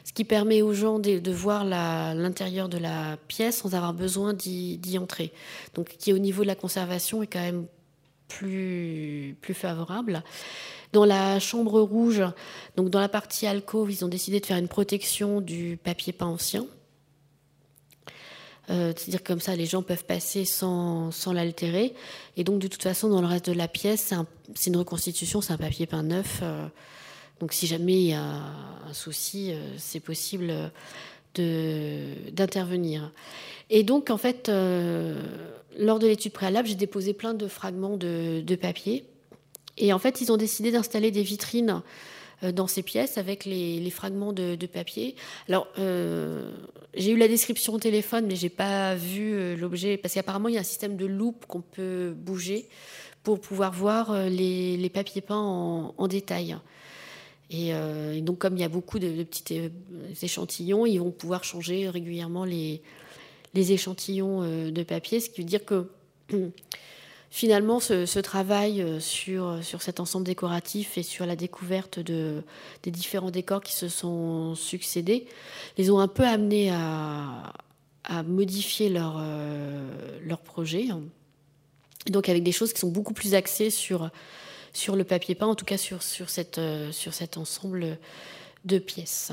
ce qui permet aux gens de, voir l'intérieur de la pièce sans avoir besoin d'y entrer. Donc, qui au niveau de la conservation est quand même plus, plus favorable. Dans la chambre rouge, donc dans la partie alcôve, ils ont décidé de faire une protection du papier peint ancien euh, c'est-à-dire comme ça, les gens peuvent passer sans, sans l'altérer. Et donc, de toute façon, dans le reste de la pièce, c'est une reconstitution, c'est un papier peint neuf. Euh, donc, si jamais il y a un souci, euh, c'est possible d'intervenir. Et donc, en fait, lors de l'étude préalable, j'ai déposé plein de fragments de, de, papier. Et en fait, ils ont décidé d'installer des vitrines dans ces pièces avec les, fragments de, papier. Alors, euh, j'ai eu la description au téléphone, mais j'ai pas vu euh, l'objet parce qu'apparemment il y a un système de loupe qu'on peut bouger pour pouvoir voir les, papiers peints en, détail. Et, donc, comme il y a beaucoup de, petits échantillons, ils vont pouvoir changer régulièrement les, les échantillons de papier, ce qui veut dire que finalement, ce, travail euh, sur, sur cet ensemble décoratif et sur la découverte de, des différents décors qui se sont succédés, les ont un peu amenés à, modifier leur, euh, projet. donc avec des choses qui sont beaucoup plus axées sur, le papier peint, en tout cas euh, sur cet ensemble de pièces.